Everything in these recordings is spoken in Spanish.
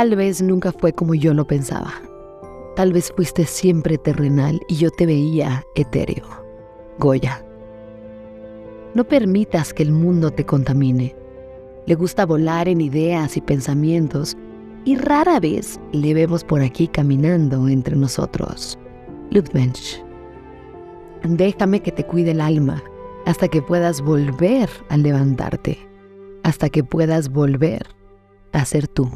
Tal vez nunca fue como yo lo pensaba. Tal vez fuiste siempre terrenal y yo te veía etéreo. Goya. No permitas que el mundo te contamine. Le gusta volar en ideas y pensamientos y rara vez le vemos por aquí caminando entre nosotros. Ludwig. Déjame que te cuide el alma hasta que puedas volver a levantarte, hasta que puedas volver a ser tú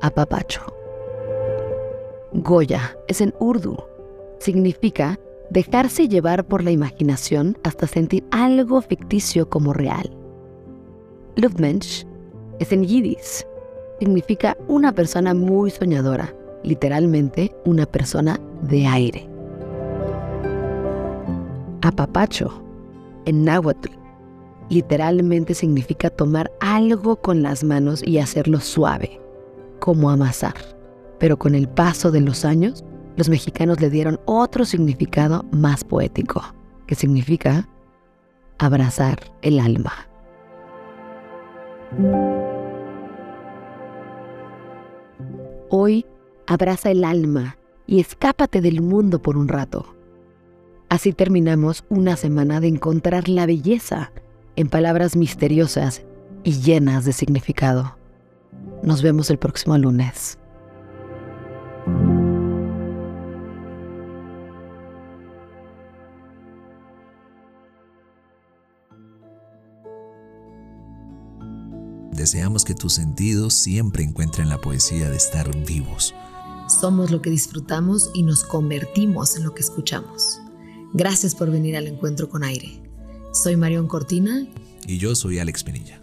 apapacho. Goya es en urdu. Significa dejarse llevar por la imaginación hasta sentir algo ficticio como real. Luftmensch es en yiddish. Significa una persona muy soñadora, literalmente una persona de aire. Apapacho en náhuatl literalmente significa tomar algo con las manos y hacerlo suave como amasar. Pero con el paso de los años, los mexicanos le dieron otro significado más poético, que significa abrazar el alma. Hoy abraza el alma y escápate del mundo por un rato. Así terminamos una semana de encontrar la belleza en palabras misteriosas y llenas de significado. Nos vemos el próximo lunes. Deseamos que tus sentidos siempre encuentren la poesía de estar vivos. Somos lo que disfrutamos y nos convertimos en lo que escuchamos. Gracias por venir al encuentro con aire. Soy Marión Cortina. Y yo soy Alex Penilla.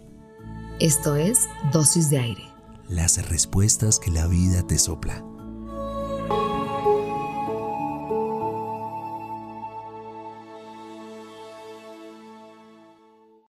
Esto es Dosis de Aire las respuestas que la vida te sopla.